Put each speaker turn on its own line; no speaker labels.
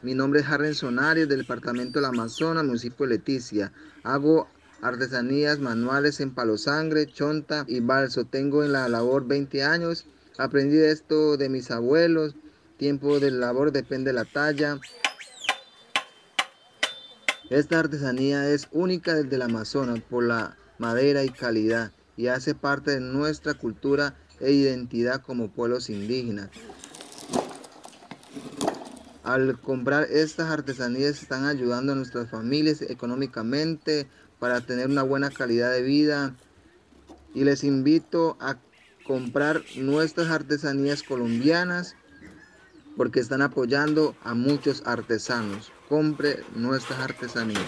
Mi nombre es Harren Sonarios del departamento del Amazonas, municipio de Leticia. Hago artesanías manuales en palo sangre, chonta y balso. Tengo en la labor 20 años. Aprendí esto de mis abuelos. Tiempo de labor depende de la talla. Esta artesanía es única desde el Amazonas por la madera y calidad y hace parte de nuestra cultura e identidad como pueblos indígenas. Al comprar estas artesanías están ayudando a nuestras familias económicamente para tener una buena calidad de vida y les invito a comprar nuestras artesanías colombianas porque están apoyando a muchos artesanos. Compre nuestras artesanías.